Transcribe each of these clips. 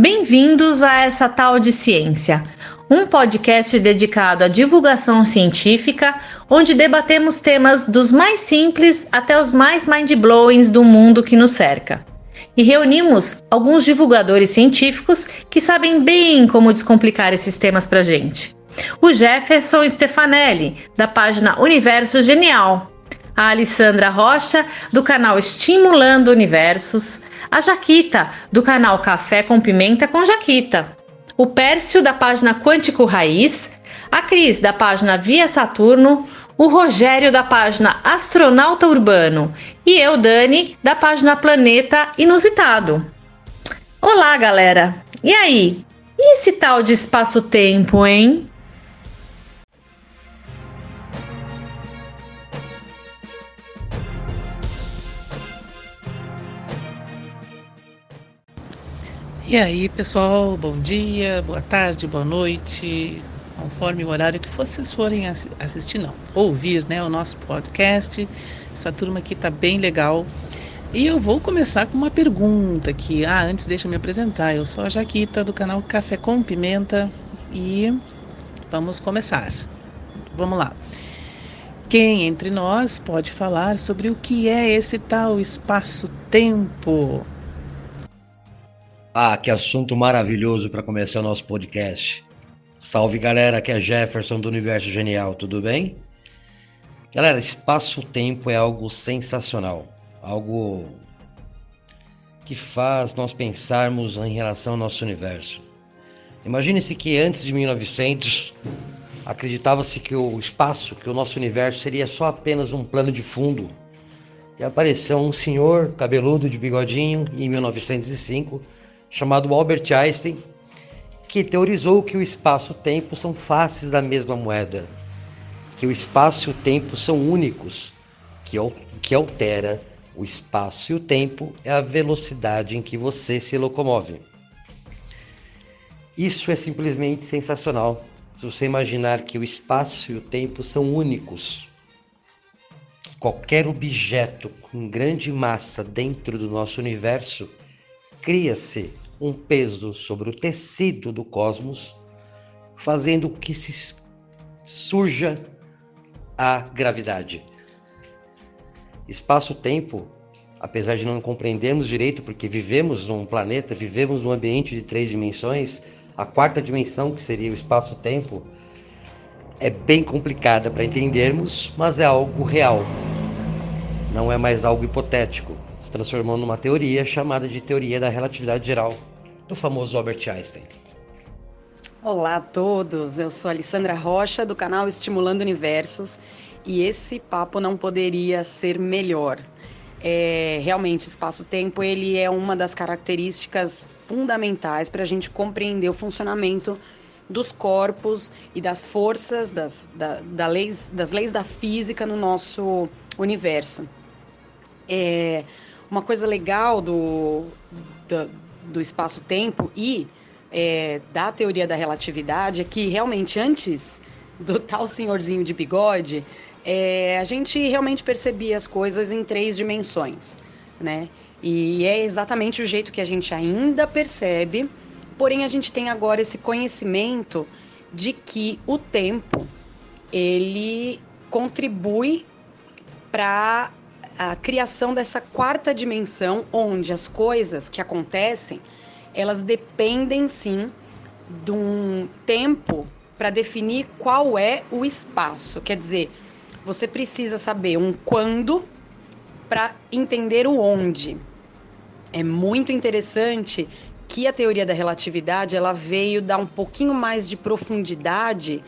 Bem-vindos a essa tal de ciência, um podcast dedicado à divulgação científica, onde debatemos temas dos mais simples até os mais mind-blowings do mundo que nos cerca. E reunimos alguns divulgadores científicos que sabem bem como descomplicar esses temas pra gente. O Jefferson Stefanelli, da página Universo Genial, a Alessandra Rocha, do canal Estimulando Universos, a Jaquita, do canal Café com Pimenta com Jaquita, o Pércio, da página Quântico Raiz, a Cris, da página Via Saturno, o Rogério, da página Astronauta Urbano e eu, Dani, da página Planeta Inusitado. Olá, galera! E aí? E esse tal de espaço-tempo, hein? E aí, pessoal, bom dia, boa tarde, boa noite, conforme o horário que vocês forem assistir, não, ouvir né, o nosso podcast. Essa turma aqui tá bem legal. E eu vou começar com uma pergunta aqui. Ah, antes deixa eu me apresentar. Eu sou a Jaquita do canal Café com Pimenta e vamos começar. Vamos lá. Quem entre nós pode falar sobre o que é esse tal espaço-tempo? Ah, que assunto maravilhoso para começar o nosso podcast. Salve galera, aqui é Jefferson do Universo Genial, tudo bem? Galera, espaço-tempo é algo sensacional, algo que faz nós pensarmos em relação ao nosso universo. Imagine-se que antes de 1900 acreditava-se que o espaço, que o nosso universo seria só apenas um plano de fundo. E apareceu um senhor cabeludo de bigodinho em 1905 chamado Albert Einstein, que teorizou que o espaço e o tempo são faces da mesma moeda, que o espaço e o tempo são únicos, que o que altera o espaço e o tempo é a velocidade em que você se locomove. Isso é simplesmente sensacional. Se você imaginar que o espaço e o tempo são únicos, que qualquer objeto com grande massa dentro do nosso universo cria-se um peso sobre o tecido do cosmos, fazendo que se surja a gravidade. Espaço-tempo, apesar de não compreendermos direito, porque vivemos num planeta, vivemos num ambiente de três dimensões, a quarta dimensão, que seria o espaço-tempo, é bem complicada para entendermos, mas é algo real. Não é mais algo hipotético. Se transformou numa teoria chamada de teoria da relatividade geral do famoso Albert Einstein. Olá a todos, eu sou Alessandra Rocha do canal Estimulando Universos e esse papo não poderia ser melhor. É, realmente, espaço-tempo ele é uma das características fundamentais para a gente compreender o funcionamento dos corpos e das forças das, da, da leis, das leis da física no nosso universo. É, uma coisa legal do, do do espaço-tempo e é, da teoria da relatividade é que realmente antes do tal senhorzinho de bigode, é, a gente realmente percebia as coisas em três dimensões, né? E é exatamente o jeito que a gente ainda percebe, porém a gente tem agora esse conhecimento de que o tempo ele contribui para a criação dessa quarta dimensão, onde as coisas que acontecem, elas dependem sim de um tempo para definir qual é o espaço. Quer dizer, você precisa saber um quando para entender o onde. É muito interessante que a teoria da relatividade ela veio dar um pouquinho mais de profundidade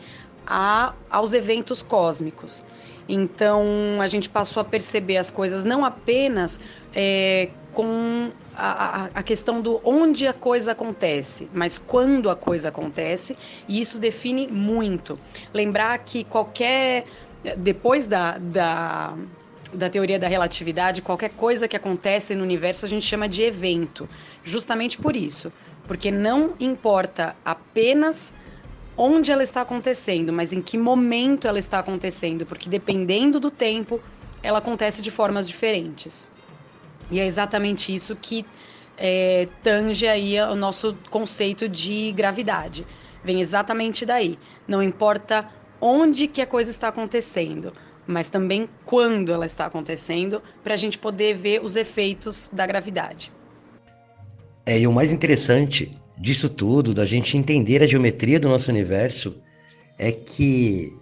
a, aos eventos cósmicos. Então a gente passou a perceber as coisas não apenas é, com a, a, questão do onde a coisa acontece, mas quando a coisa acontece, e isso define muito. Lembrar que qualquer. Depois da, da, da teoria da relatividade, qualquer coisa que acontece no universo a gente chama de evento, justamente por isso. Porque não importa apenas onde ela está acontecendo, mas em que momento ela está acontecendo, porque dependendo do tempo, ela acontece de formas diferentes. E é exatamente isso que é, tange aí o nosso conceito de gravidade. Vem exatamente daí. Não importa onde que a coisa está acontecendo, mas também quando ela está acontecendo, para a gente poder ver os efeitos da gravidade. É, e o mais interessante disso tudo, da gente entender a geometria do nosso universo, é que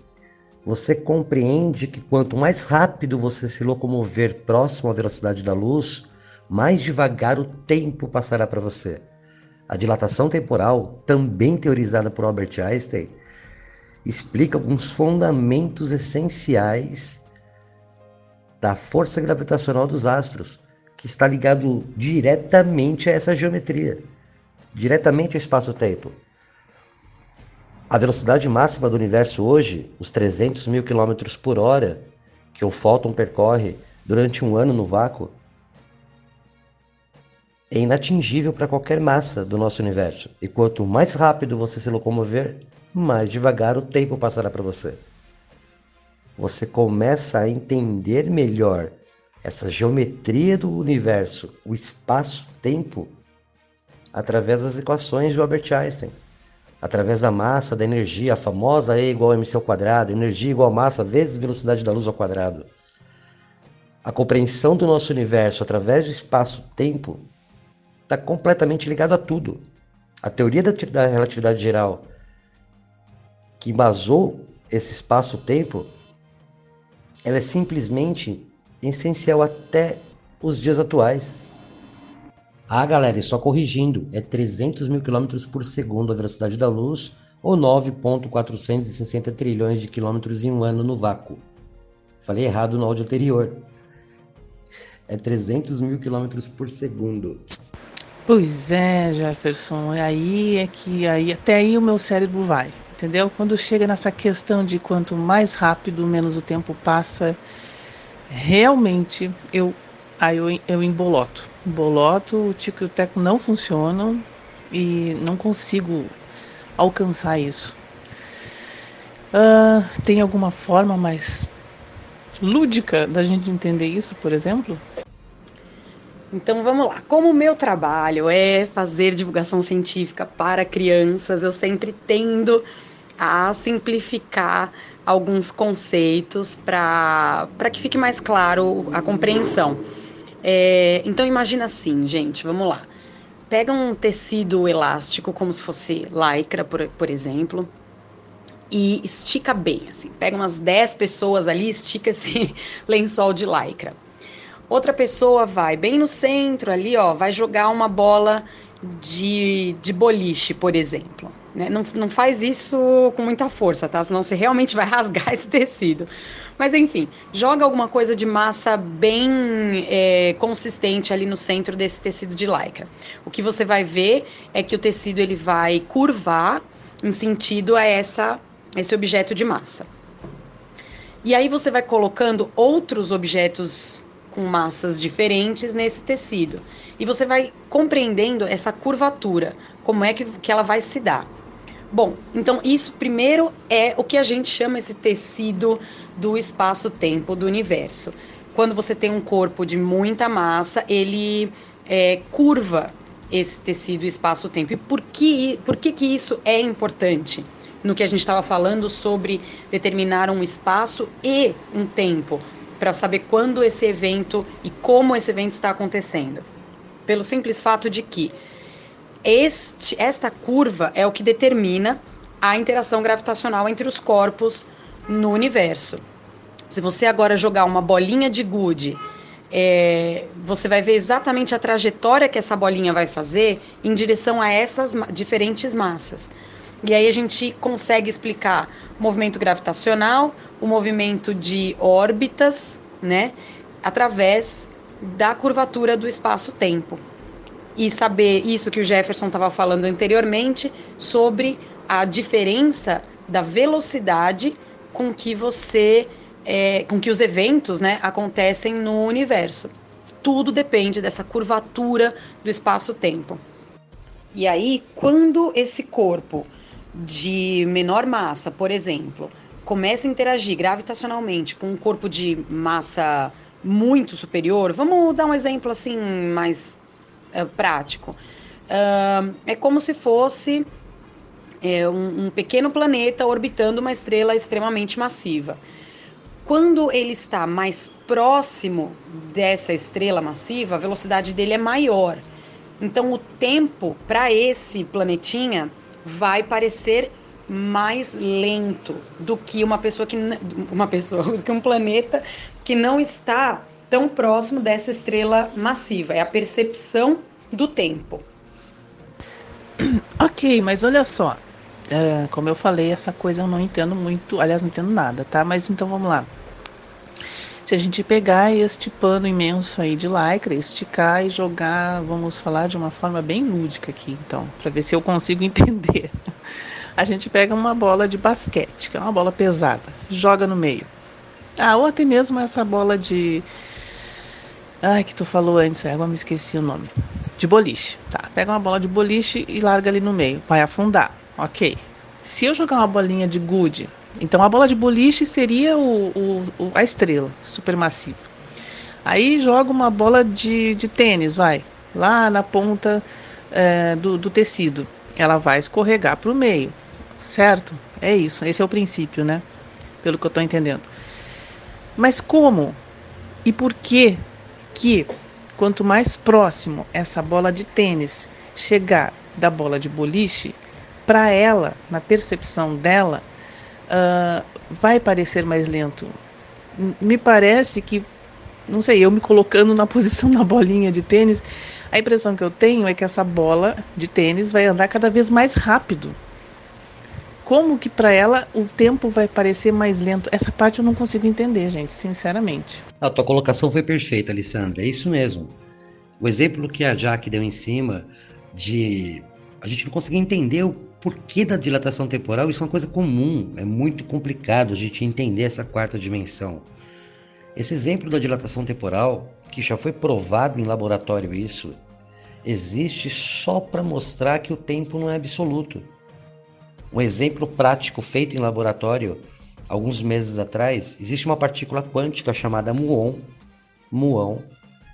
você compreende que quanto mais rápido você se locomover próximo à velocidade da luz, mais devagar o tempo passará para você. A dilatação temporal, também teorizada por Albert Einstein, explica alguns fundamentos essenciais da força gravitacional dos astros, que está ligado diretamente a essa geometria, diretamente ao espaço-tempo. A velocidade máxima do universo hoje, os 300 mil quilômetros por hora que o fóton percorre durante um ano no vácuo, é inatingível para qualquer massa do nosso universo. E quanto mais rápido você se locomover, mais devagar o tempo passará para você. Você começa a entender melhor essa geometria do universo, o espaço-tempo, através das equações de Albert Einstein, através da massa, da energia, a famosa E igual a mc ao quadrado, energia igual a massa vezes velocidade da luz ao quadrado. A compreensão do nosso universo através do espaço-tempo está completamente ligado a tudo. A teoria da relatividade geral, que embasou esse espaço-tempo, ela é simplesmente essencial até os dias atuais. Ah, galera, e só corrigindo, é 300 mil quilômetros por segundo a velocidade da luz, ou 9,460 trilhões de quilômetros em um ano no vácuo. Falei errado no áudio anterior. É 300 mil quilômetros por segundo. Pois é, Jefferson, aí é que aí até aí o meu cérebro vai, entendeu? Quando chega nessa questão de quanto mais rápido, menos o tempo passa, realmente eu aí eu, eu emboloto. Emboloto, o tico e o teco não funcionam e não consigo alcançar isso. Uh, tem alguma forma mais lúdica da gente entender isso, por exemplo? Então vamos lá. Como o meu trabalho é fazer divulgação científica para crianças, eu sempre tendo a simplificar alguns conceitos para que fique mais claro a compreensão. É, então imagina assim, gente, vamos lá. Pega um tecido elástico, como se fosse lycra, por, por exemplo, e estica bem, assim. Pega umas 10 pessoas ali, estica esse lençol de lycra. Outra pessoa vai bem no centro ali, ó, vai jogar uma bola de, de boliche, por exemplo. Né? Não, não faz isso com muita força, tá? Senão você realmente vai rasgar esse tecido. Mas enfim, joga alguma coisa de massa bem é, consistente ali no centro desse tecido de lycra. O que você vai ver é que o tecido ele vai curvar em sentido a essa, esse objeto de massa. E aí você vai colocando outros objetos com massas diferentes nesse tecido. E você vai compreendendo essa curvatura, como é que, que ela vai se dar. Bom, então isso primeiro é o que a gente chama esse tecido do espaço-tempo do universo. Quando você tem um corpo de muita massa, ele é, curva esse tecido espaço-tempo. E por que, por que, que isso é importante? No que a gente estava falando sobre determinar um espaço e um tempo para saber quando esse evento e como esse evento está acontecendo. Pelo simples fato de que este, esta curva é o que determina a interação gravitacional entre os corpos no universo. Se você agora jogar uma bolinha de gude, é, você vai ver exatamente a trajetória que essa bolinha vai fazer em direção a essas diferentes massas. E aí a gente consegue explicar o movimento gravitacional, o movimento de órbitas, né, através da curvatura do espaço-tempo. E saber isso que o Jefferson estava falando anteriormente sobre a diferença da velocidade com que você, é, com que os eventos, né, acontecem no universo. Tudo depende dessa curvatura do espaço-tempo. E aí, quando esse corpo de menor massa, por exemplo, começa a interagir gravitacionalmente com um corpo de massa muito superior, vamos dar um exemplo assim mais uh, prático. Uh, é como se fosse é, um, um pequeno planeta orbitando uma estrela extremamente massiva. Quando ele está mais próximo dessa estrela massiva, a velocidade dele é maior. Então, o tempo para esse planetinha vai parecer mais lento do que uma pessoa que uma pessoa do que um planeta que não está tão próximo dessa estrela massiva. É a percepção do tempo. Ok, mas olha só, é, como eu falei, essa coisa eu não entendo muito, aliás, não entendo nada, tá? Mas então vamos lá. Se a gente pegar este pano imenso aí de lycra, esticar e jogar, vamos falar de uma forma bem lúdica aqui, então, para ver se eu consigo entender. A gente pega uma bola de basquete, que é uma bola pesada, joga no meio. Ah, ou até mesmo essa bola de. Ai, que tu falou antes, agora me esqueci o nome. De boliche, tá? Pega uma bola de boliche e larga ali no meio. Vai afundar, ok. Se eu jogar uma bolinha de gude, então a bola de boliche seria o, o, a estrela supermassiva. Aí joga uma bola de, de tênis, vai, lá na ponta é, do, do tecido. Ela vai escorregar para o meio, certo? É isso, esse é o princípio, né? Pelo que eu estou entendendo. Mas como e por que que quanto mais próximo essa bola de tênis chegar da bola de boliche, para ela, na percepção dela, uh, vai parecer mais lento. Me parece que, não sei, eu me colocando na posição da bolinha de tênis, a impressão que eu tenho é que essa bola de tênis vai andar cada vez mais rápido. Como que para ela o tempo vai parecer mais lento? Essa parte eu não consigo entender, gente, sinceramente. A tua colocação foi perfeita, Alessandra. É isso mesmo. O exemplo que a Jack deu em cima de a gente não conseguir entender o porquê da dilatação temporal, isso é uma coisa comum, é muito complicado a gente entender essa quarta dimensão. Esse exemplo da dilatação temporal, que já foi provado em laboratório isso, existe só para mostrar que o tempo não é absoluto. Um exemplo prático feito em laboratório alguns meses atrás, existe uma partícula quântica chamada muon, muon,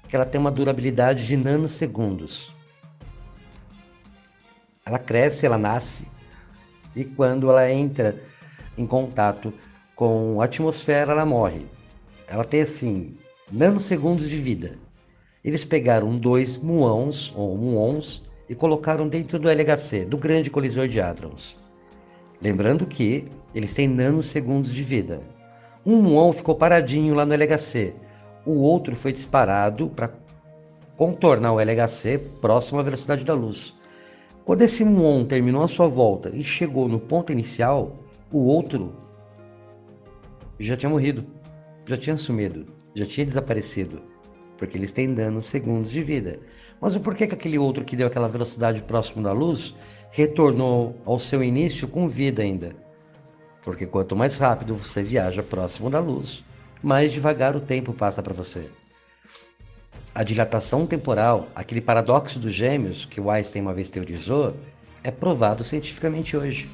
que ela tem uma durabilidade de nanosegundos. Ela cresce, ela nasce, e quando ela entra em contato com a atmosfera, ela morre. Ela tem assim, nanosegundos de vida. Eles pegaram dois muons, ou muons, e colocaram dentro do LHC, do grande colisor de hadrons. Lembrando que eles têm nanosegundos de vida. Um muon ficou paradinho lá no LHC, o outro foi disparado para contornar o LHC próximo à velocidade da luz. Quando esse muon terminou a sua volta e chegou no ponto inicial, o outro já tinha morrido, já tinha sumido, já tinha desaparecido, porque eles têm segundos de vida. Mas o porquê que aquele outro que deu aquela velocidade próximo da luz retornou ao seu início com vida ainda? Porque quanto mais rápido você viaja próximo da luz, mais devagar o tempo passa para você. A dilatação temporal, aquele paradoxo dos gêmeos que o Einstein uma vez teorizou, é provado cientificamente hoje.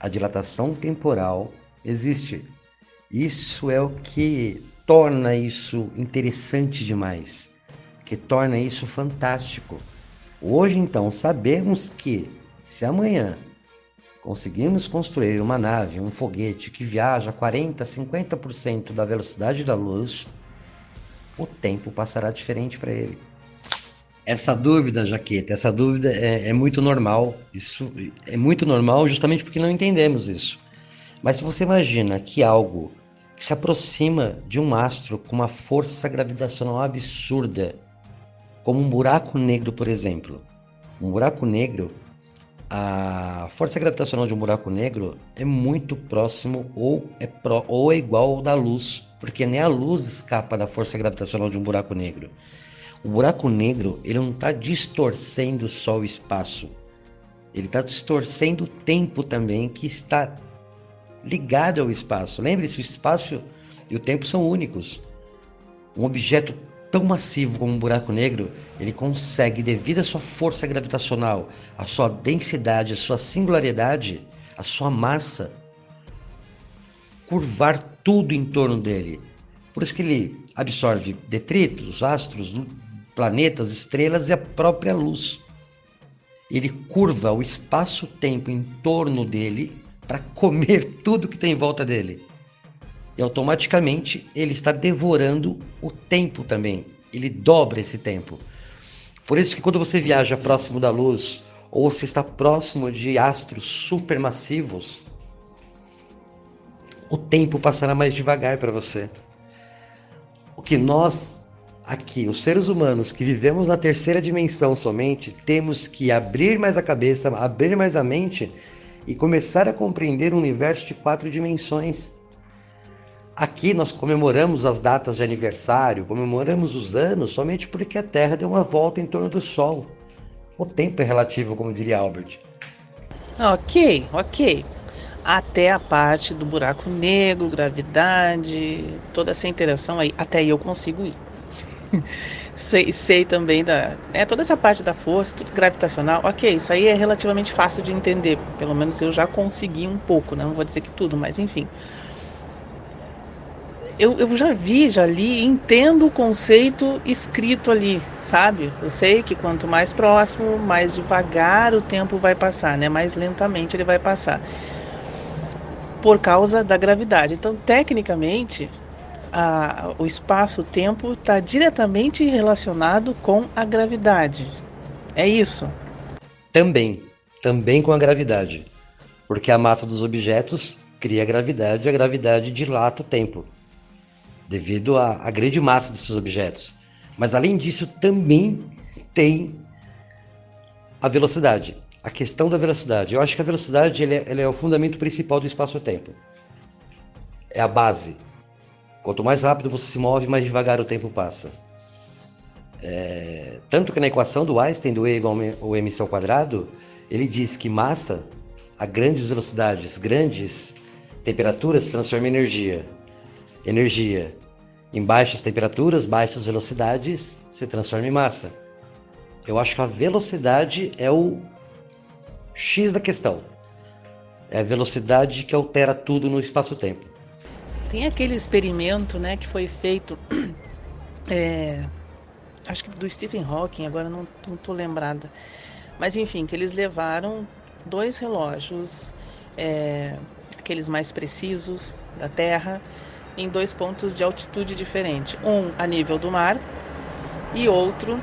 A dilatação temporal existe. Isso é o que torna isso interessante demais, que torna isso fantástico. Hoje, então, sabemos que se amanhã conseguirmos construir uma nave, um foguete que viaja a 40, 50% da velocidade da luz, o tempo passará diferente para ele. Essa dúvida, Jaqueta, essa dúvida é, é, muito normal. Isso é muito normal justamente porque não entendemos isso. Mas se você imagina que algo que se aproxima de um astro com uma força gravitacional absurda, como um buraco negro, por exemplo, um buraco negro, a força gravitacional de um buraco negro é muito próximo ou é, pro, ou é igual da luz porque nem a luz escapa da força gravitacional de um buraco negro. O buraco negro ele não está distorcendo só o espaço, ele está distorcendo o tempo também que está ligado ao espaço. Lembre-se, o espaço e o tempo são únicos. Um objeto tão massivo como um buraco negro, ele consegue, devido à sua força gravitacional, à sua densidade, à sua singularidade, à sua massa, curvar tudo em torno dele. Por isso que ele absorve detritos, astros planetas, estrelas e a própria luz. Ele curva o espaço-tempo em torno dele para comer tudo que tem em volta dele. E automaticamente ele está devorando o tempo também. Ele dobra esse tempo. Por isso que quando você viaja próximo da luz ou se está próximo de astros supermassivos, o tempo passará mais devagar para você. O que nós aqui, os seres humanos que vivemos na terceira dimensão somente, temos que abrir mais a cabeça, abrir mais a mente e começar a compreender um universo de quatro dimensões. Aqui nós comemoramos as datas de aniversário, comemoramos os anos somente porque a Terra deu uma volta em torno do Sol. O tempo é relativo, como diria Albert. Ok, ok. Até a parte do buraco negro, gravidade, toda essa interação aí, até eu consigo ir. sei, sei também da. É toda essa parte da força, tudo gravitacional. Ok, isso aí é relativamente fácil de entender. Pelo menos eu já consegui um pouco, né? não vou dizer que tudo, mas enfim. Eu, eu já vi, já li, entendo o conceito escrito ali, sabe? Eu sei que quanto mais próximo, mais devagar o tempo vai passar, né? Mais lentamente ele vai passar. Por causa da gravidade. Então, tecnicamente, a, o espaço-tempo está diretamente relacionado com a gravidade. É isso? Também, também com a gravidade. Porque a massa dos objetos cria gravidade e a gravidade dilata o tempo, devido à, à grande massa desses objetos. Mas além disso, também tem a velocidade. A questão da velocidade. Eu acho que a velocidade ele é, ele é o fundamento principal do espaço-tempo. É a base Quanto mais rápido você se move, mais devagar o tempo passa. É, tanto que na equação do Einstein do E igual ao mc ao quadrado, ele diz que massa a grandes velocidades, grandes temperaturas transforma em energia. Energia em baixas temperaturas, baixas velocidades se transforma em massa. Eu acho que a velocidade é o X da questão. É a velocidade que altera tudo no espaço-tempo. Tem aquele experimento né, que foi feito, é, acho que do Stephen Hawking, agora não estou lembrada. Mas enfim, que eles levaram dois relógios, é, aqueles mais precisos da Terra, em dois pontos de altitude diferente. Um a nível do mar e outro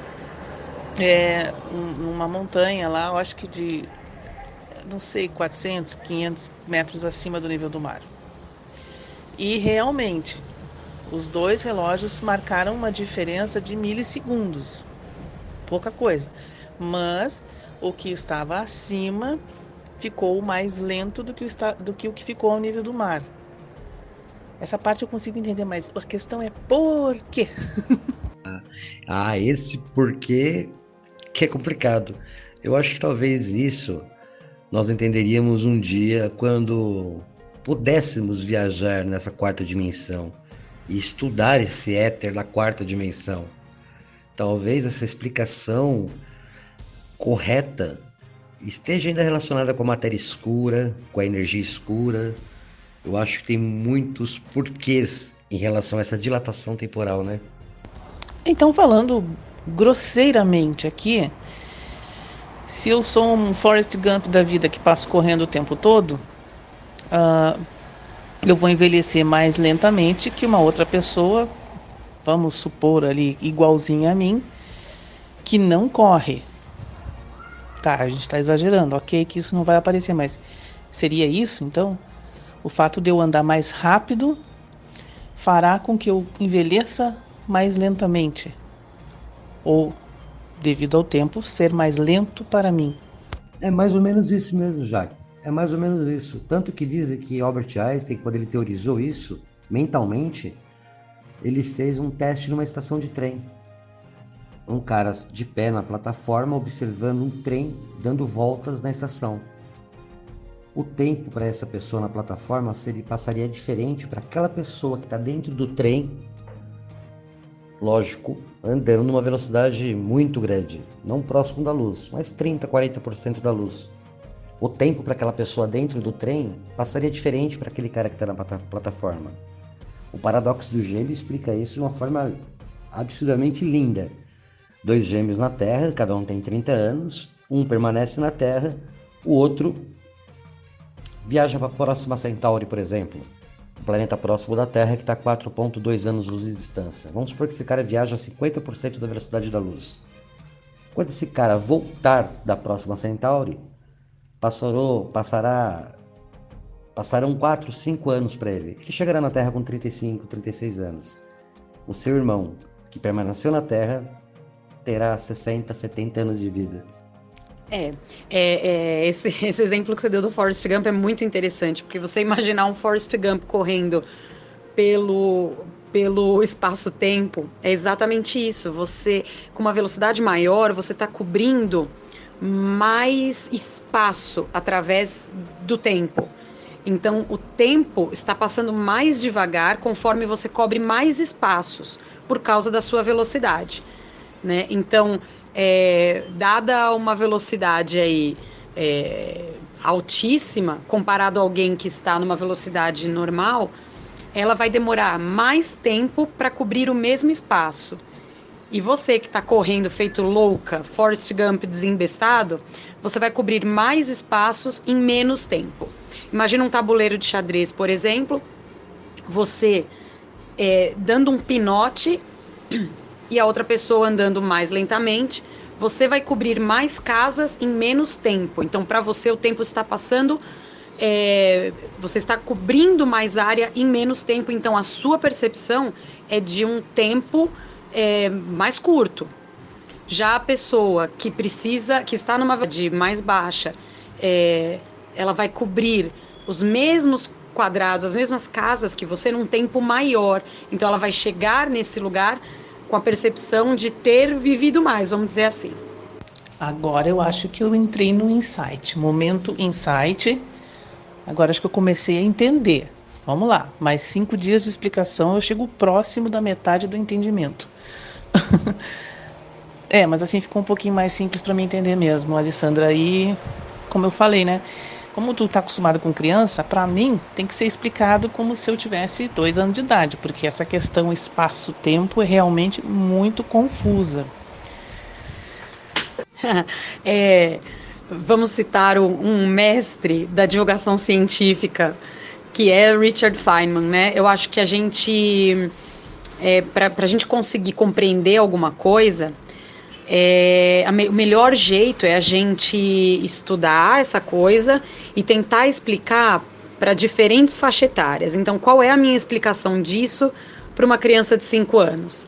é, numa montanha lá, eu acho que de, não sei, 400, 500 metros acima do nível do mar. E realmente, os dois relógios marcaram uma diferença de milissegundos. Pouca coisa. Mas o que estava acima ficou mais lento do que, o, do que o que ficou ao nível do mar. Essa parte eu consigo entender, mas a questão é por quê? ah, esse porquê que é complicado. Eu acho que talvez isso nós entenderíamos um dia quando pudéssemos viajar nessa quarta dimensão e estudar esse éter da quarta dimensão. Talvez essa explicação correta esteja ainda relacionada com a matéria escura, com a energia escura. Eu acho que tem muitos porquês em relação a essa dilatação temporal, né? Então, falando grosseiramente aqui, se eu sou um Forrest Gump da vida que passo correndo o tempo todo, uh, eu vou envelhecer mais lentamente que uma outra pessoa, vamos supor ali, igualzinha a mim, que não corre. Tá, a gente está exagerando, ok, que isso não vai aparecer, mas seria isso então? O fato de eu andar mais rápido fará com que eu envelheça mais lentamente. Ou, devido ao tempo, ser mais lento para mim. É mais ou menos isso mesmo, Jaque. É mais ou menos isso. Tanto que dizem que Albert Einstein, quando ele teorizou isso mentalmente, ele fez um teste numa estação de trem. Um cara de pé na plataforma observando um trem dando voltas na estação. O tempo para essa pessoa na plataforma seria, passaria diferente para aquela pessoa que está dentro do trem, lógico, andando numa velocidade muito grande, não próximo da luz, mas 30, 40% da luz o tempo para aquela pessoa dentro do trem passaria diferente para aquele cara que está na plataforma. O paradoxo do gêmeo explica isso de uma forma absurdamente linda. dois gêmeos na Terra, cada um tem 30 anos, um permanece na Terra, o outro viaja para a próxima Centauri, por exemplo, o planeta próximo da Terra que está a 4.2 anos luz de distância. Vamos supor que esse cara viaja a 50% da velocidade da luz. Quando esse cara voltar da próxima Centauri, passarou, passará passarão 4, 5 anos para ele. Ele chegará na Terra com 35, 36 anos. O seu irmão, que permaneceu na Terra, terá 60, 70 anos de vida. É, é, é esse, esse, exemplo que você deu do Forrest Gump é muito interessante, porque você imaginar um Forrest Gump correndo pelo, pelo espaço-tempo é exatamente isso. Você, com uma velocidade maior, você está cobrindo mais espaço através do tempo. Então, o tempo está passando mais devagar conforme você cobre mais espaços por causa da sua velocidade. Né? Então, é, dada uma velocidade aí é, altíssima, comparado a alguém que está numa velocidade normal, ela vai demorar mais tempo para cobrir o mesmo espaço. E você que está correndo feito louca, Forrest Gump desembestado, você vai cobrir mais espaços em menos tempo. Imagina um tabuleiro de xadrez, por exemplo, você é, dando um pinote e a outra pessoa andando mais lentamente, você vai cobrir mais casas em menos tempo. Então, para você, o tempo está passando, é, você está cobrindo mais área em menos tempo. Então, a sua percepção é de um tempo é, mais curto. Já a pessoa que precisa, que está numa velocidade mais baixa, é, ela vai cobrir os mesmos quadrados, as mesmas casas que você num tempo maior. Então, ela vai chegar nesse lugar com a percepção de ter vivido mais, vamos dizer assim. Agora eu acho que eu entrei no insight, momento insight. Agora acho que eu comecei a entender. Vamos lá, mais cinco dias de explicação, eu chego próximo da metade do entendimento. é, mas assim ficou um pouquinho mais simples para mim entender mesmo, Alessandra. E como eu falei, né? Como tu tá acostumado com criança, para mim tem que ser explicado como se eu tivesse dois anos de idade, porque essa questão espaço-tempo é realmente muito confusa. é, vamos citar um mestre da divulgação científica, que é Richard Feynman, né? Eu acho que a gente, é, para a gente conseguir compreender alguma coisa, é, me, o melhor jeito é a gente estudar essa coisa e tentar explicar para diferentes faixas etárias. Então, qual é a minha explicação disso para uma criança de 5 anos?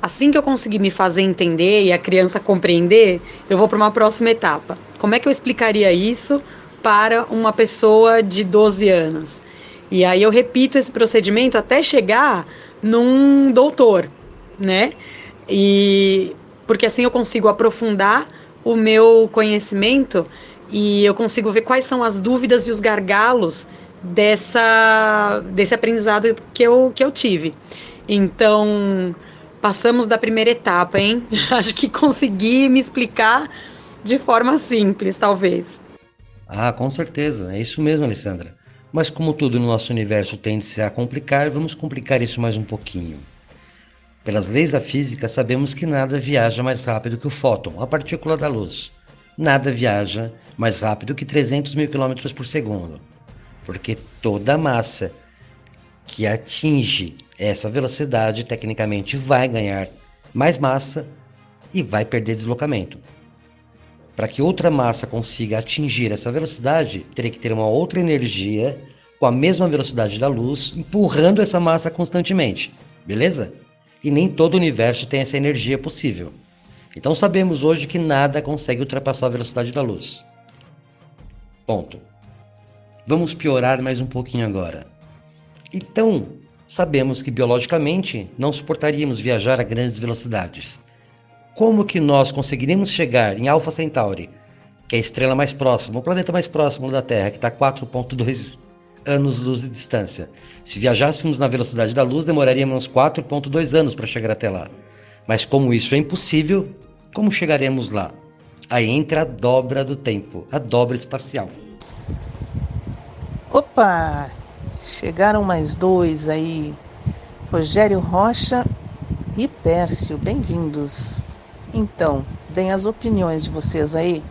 Assim que eu conseguir me fazer entender e a criança compreender, eu vou para uma próxima etapa. Como é que eu explicaria isso para uma pessoa de 12 anos? E aí eu repito esse procedimento até chegar num doutor, né? E porque assim eu consigo aprofundar o meu conhecimento e eu consigo ver quais são as dúvidas e os gargalos dessa desse aprendizado que eu, que eu tive. Então, passamos da primeira etapa, hein? Acho que consegui me explicar de forma simples, talvez. Ah, com certeza. É isso mesmo, Alessandra. Mas como tudo no nosso universo tende-se a complicar, vamos complicar isso mais um pouquinho. Pelas leis da física, sabemos que nada viaja mais rápido que o fóton, a partícula da luz. Nada viaja mais rápido que 300 mil km por segundo, porque toda massa que atinge essa velocidade, tecnicamente, vai ganhar mais massa e vai perder deslocamento. Para que outra massa consiga atingir essa velocidade, teria que ter uma outra energia com a mesma velocidade da luz, empurrando essa massa constantemente. Beleza? E nem todo o universo tem essa energia possível. Então sabemos hoje que nada consegue ultrapassar a velocidade da luz. Ponto. Vamos piorar mais um pouquinho agora. Então, sabemos que biologicamente não suportaríamos viajar a grandes velocidades. Como que nós conseguiríamos chegar em Alpha Centauri, que é a estrela mais próxima, o planeta mais próximo da Terra, que está a 4.2 anos-luz de distância. Se viajássemos na velocidade da luz, demoraríamos 4,2 anos para chegar até lá. Mas como isso é impossível, como chegaremos lá? Aí entra a dobra do tempo, a dobra espacial. Opa! Chegaram mais dois aí. Rogério Rocha e Pércio, bem-vindos. Então, deem as opiniões de vocês aí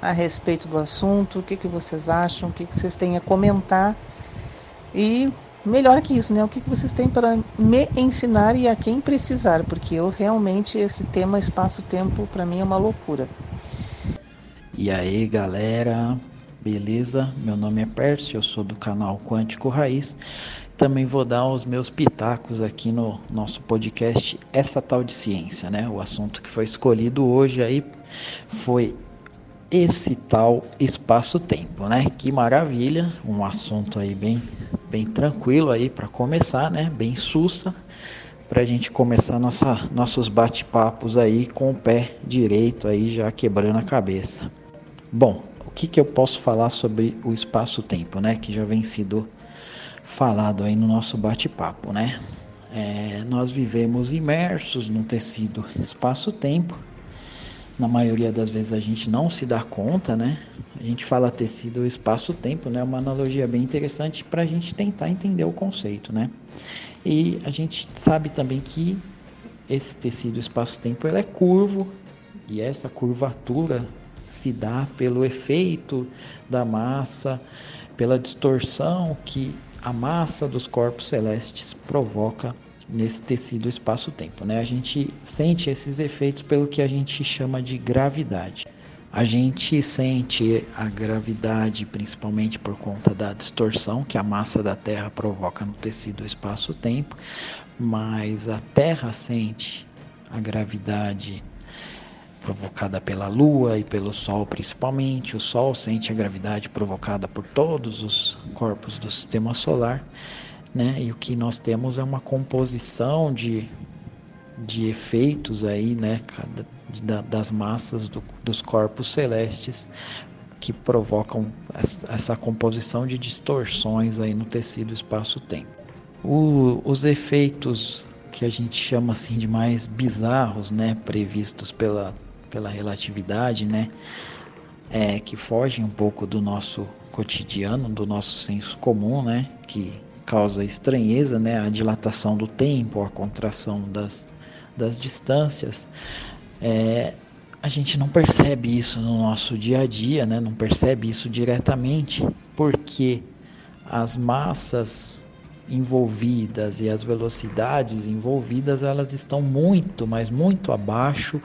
a respeito do assunto, o que, que vocês acham, o que, que vocês têm a comentar. E melhor que isso, né? O que, que vocês têm para me ensinar e a quem precisar, porque eu realmente esse tema espaço-tempo para mim é uma loucura. E aí, galera, beleza? Meu nome é Pércio, eu sou do canal Quântico Raiz. Também vou dar os meus pitacos aqui no nosso podcast Essa Tal de Ciência, né? O assunto que foi escolhido hoje aí foi esse tal espaço-tempo, né? Que maravilha, um assunto aí bem, bem tranquilo aí para começar, né? Bem sussa, para a gente começar nossa, nossos bate-papos aí com o pé direito aí já quebrando a cabeça. Bom, o que, que eu posso falar sobre o espaço-tempo, né? Que já vem sido falado aí no nosso bate-papo, né? É, nós vivemos imersos num tecido espaço-tempo. Na maioria das vezes a gente não se dá conta, né? A gente fala tecido espaço-tempo, né? Uma analogia bem interessante para a gente tentar entender o conceito, né? E a gente sabe também que esse tecido espaço-tempo é curvo e essa curvatura se dá pelo efeito da massa, pela distorção que a massa dos corpos celestes provoca nesse tecido espaço-tempo. Né? A gente sente esses efeitos pelo que a gente chama de gravidade. A gente sente a gravidade principalmente por conta da distorção que a massa da Terra provoca no tecido espaço-tempo, mas a Terra sente a gravidade provocada pela Lua e pelo Sol principalmente. O Sol sente a gravidade provocada por todos os corpos do Sistema Solar, né? E o que nós temos é uma composição de, de efeitos aí, né? Cada, das massas do, dos corpos celestes que provocam essa composição de distorções aí no tecido espaço-tempo. Os efeitos que a gente chama assim de mais bizarros, né, previstos pela pela relatividade, né? É, que fogem um pouco do nosso cotidiano, do nosso senso comum, né? Que causa estranheza, né? A dilatação do tempo, a contração das, das distâncias. É, a gente não percebe isso no nosso dia a dia, né? Não percebe isso diretamente, porque as massas envolvidas e as velocidades envolvidas elas estão muito, mas muito abaixo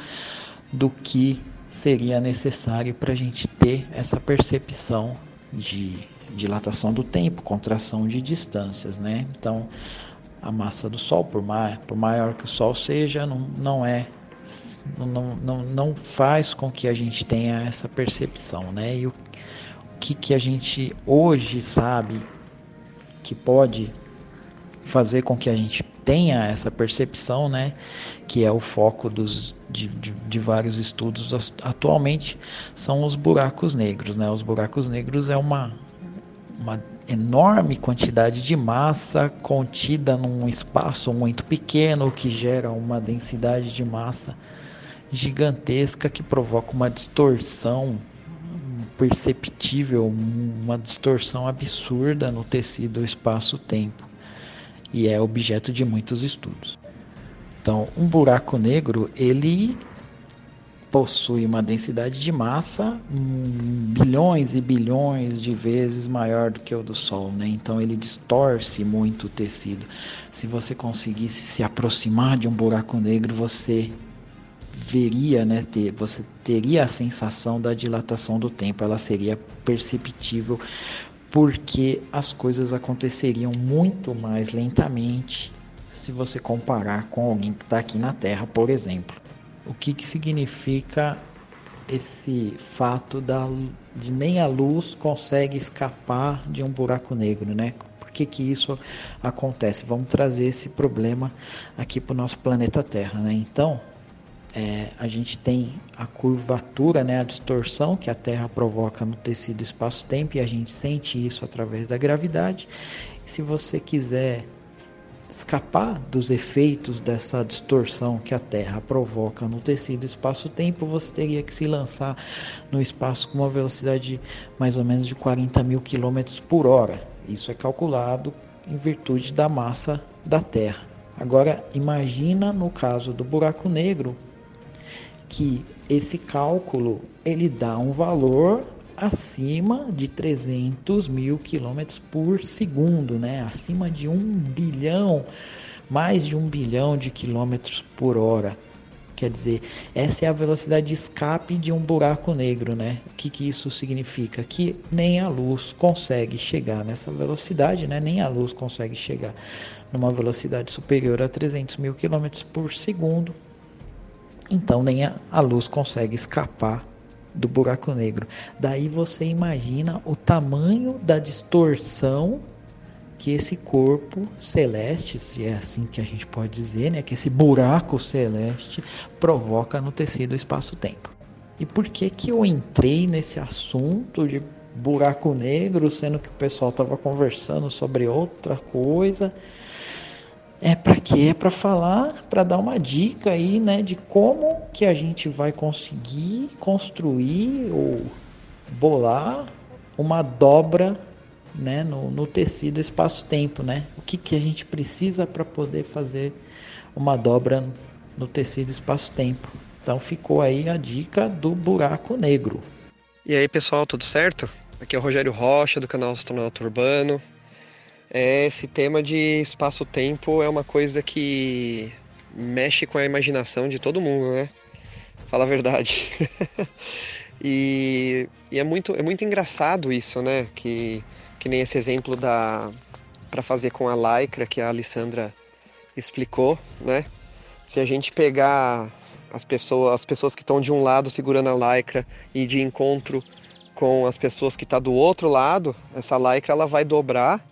do que seria necessário para a gente ter essa percepção de dilatação do tempo, contração de distâncias, né? Então, a massa do Sol, por, maior, por maior que o Sol seja, não, não é não, não, não faz com que a gente tenha essa percepção, né? E o, o que, que a gente hoje sabe que pode fazer com que a gente tenha essa percepção, né, que é o foco dos, de, de, de, vários estudos atualmente, são os buracos negros. Né? Os buracos negros é uma, uma enorme quantidade de massa contida num espaço muito pequeno que gera uma densidade de massa gigantesca que provoca uma distorção perceptível, uma distorção absurda no tecido espaço-tempo e é objeto de muitos estudos. Então, um buraco negro, ele possui uma densidade de massa bilhões e bilhões de vezes maior do que o do Sol, né? Então ele distorce muito o tecido. Se você conseguisse se aproximar de um buraco negro, você veria, né? Ter, você teria a sensação da dilatação do tempo. Ela seria perceptível porque as coisas aconteceriam muito mais lentamente se você comparar com alguém que está aqui na Terra, por exemplo. O que, que significa esse fato da, de nem a luz consegue escapar de um buraco negro, né? Por que, que isso acontece? Vamos trazer esse problema aqui para o nosso planeta Terra, né? Então, é, a gente tem a curvatura, né, a distorção que a Terra provoca no tecido espaço-tempo e a gente sente isso através da gravidade. E se você quiser escapar dos efeitos dessa distorção que a Terra provoca no tecido espaço-tempo, você teria que se lançar no espaço com uma velocidade de mais ou menos de 40 mil quilômetros por hora. Isso é calculado em virtude da massa da Terra. Agora, imagina no caso do buraco negro que esse cálculo ele dá um valor acima de 300 mil quilômetros por segundo, né? Acima de um bilhão, mais de um bilhão de quilômetros por hora. Quer dizer, essa é a velocidade de escape de um buraco negro, né? O que, que isso significa? Que nem a luz consegue chegar nessa velocidade, né? Nem a luz consegue chegar numa velocidade superior a 300 mil quilômetros por segundo. Então nem a, a luz consegue escapar do buraco negro. Daí você imagina o tamanho da distorção que esse corpo celeste, se é assim que a gente pode dizer, né, que esse buraco celeste provoca no tecido espaço-tempo. E por que que eu entrei nesse assunto de buraco negro, sendo que o pessoal estava conversando sobre outra coisa? É para quê? É para falar, para dar uma dica aí, né, de como que a gente vai conseguir construir ou bolar uma dobra né, no, no tecido espaço-tempo, né? O que, que a gente precisa para poder fazer uma dobra no tecido espaço-tempo. Então ficou aí a dica do buraco negro. E aí pessoal, tudo certo? Aqui é o Rogério Rocha do canal Astronauta Urbano. É, esse tema de espaço-tempo é uma coisa que mexe com a imaginação de todo mundo, né? Fala a verdade. e, e é, muito, é muito engraçado isso, né? Que que nem esse exemplo da para fazer com a lycra que a Alessandra explicou, né? Se a gente pegar as pessoas, as pessoas que estão de um lado segurando a lycra e de encontro com as pessoas que estão tá do outro lado, essa lycra ela vai dobrar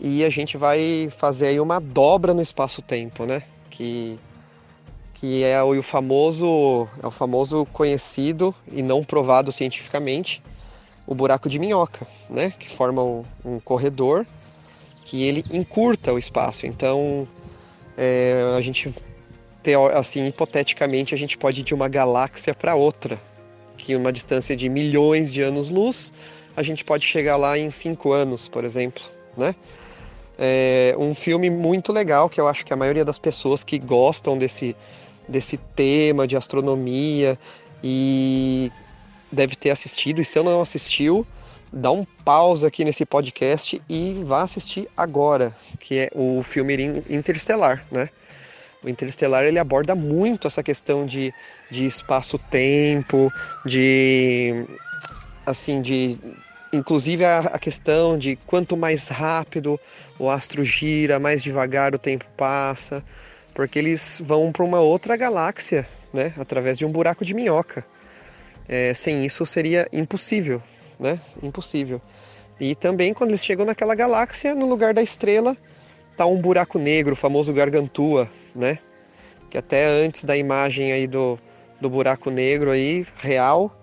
e a gente vai fazer aí uma dobra no espaço-tempo, né? Que que é o famoso é o famoso conhecido e não provado cientificamente o buraco de minhoca, né? Que forma um, um corredor que ele encurta o espaço. Então, é, a gente, assim, hipoteticamente, a gente pode ir de uma galáxia para outra, que uma distância de milhões de anos-luz, a gente pode chegar lá em cinco anos, por exemplo, né? É um filme muito legal que eu acho que a maioria das pessoas que gostam desse, desse tema de astronomia e deve ter assistido, e se eu não assistiu, dá um pause aqui nesse podcast e vá assistir agora, que é o filme Interestelar, né? O Interestelar ele aborda muito essa questão de, de espaço-tempo, de assim, de inclusive a, questão de quanto mais rápido o astro gira, mais devagar o tempo passa, porque eles vão para uma outra galáxia, né, através de um buraco de minhoca. É, sem isso seria impossível, né? Impossível. E também quando eles chegam naquela galáxia, no lugar da estrela, tá um buraco negro, o famoso Gargantua, né? Que até antes da imagem aí do, do buraco negro aí, real,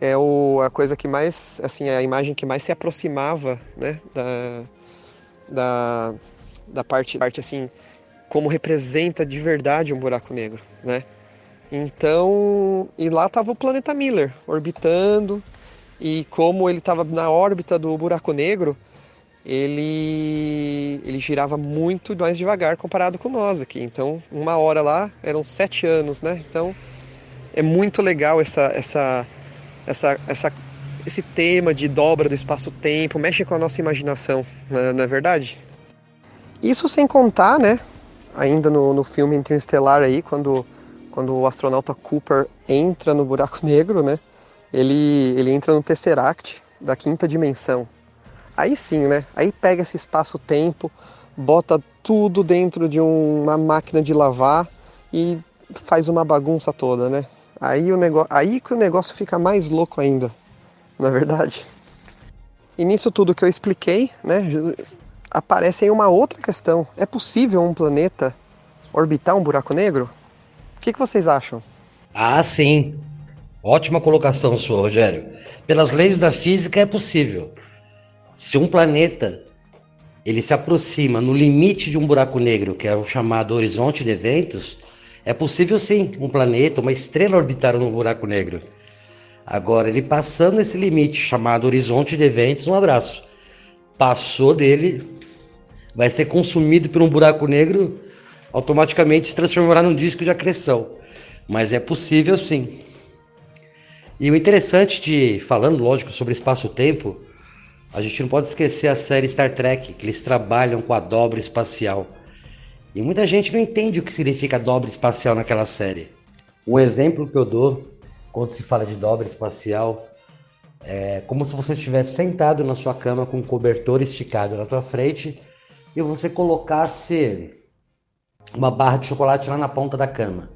é o, a coisa que mais, assim, a imagem que mais se aproximava, né? Da, da, da parte, parte, assim, como representa de verdade um buraco negro, né? Então, e lá estava o planeta Miller orbitando, e como ele estava na órbita do buraco negro, ele, ele girava muito mais devagar comparado com nós aqui. Então, uma hora lá eram sete anos, né? Então, é muito legal essa, essa, essa, essa, esse tema de dobra do espaço-tempo, mexe com a nossa imaginação, não é, é verdade? Isso sem contar, né? Ainda no, no filme Interestelar aí, quando quando o astronauta Cooper entra no buraco negro, né? Ele, ele entra no Tesseract da quinta dimensão. Aí sim, né? Aí pega esse espaço-tempo, bota tudo dentro de uma máquina de lavar e faz uma bagunça toda, né? Aí, o negócio, aí que o negócio fica mais louco ainda, na é verdade. E nisso tudo que eu expliquei, né, aparece aí uma outra questão. É possível um planeta orbitar um buraco negro? O que, que vocês acham? Ah, sim. Ótima colocação sua, Rogério. Pelas leis da física é possível. Se um planeta ele se aproxima no limite de um buraco negro, que é o chamado horizonte de eventos, é possível sim um planeta, uma estrela orbitar no buraco negro. Agora, ele passando esse limite chamado horizonte de eventos, um abraço. Passou dele, vai ser consumido por um buraco negro automaticamente se transformará num disco de acreção. mas é possível sim. E o interessante de, falando lógico sobre espaço-tempo, a gente não pode esquecer a série Star Trek, que eles trabalham com a dobra espacial. E muita gente não entende o que significa dobra espacial naquela série. O exemplo que eu dou quando se fala de dobra espacial é como se você estivesse sentado na sua cama com um cobertor esticado na tua frente e você colocasse uma barra de chocolate lá na ponta da cama.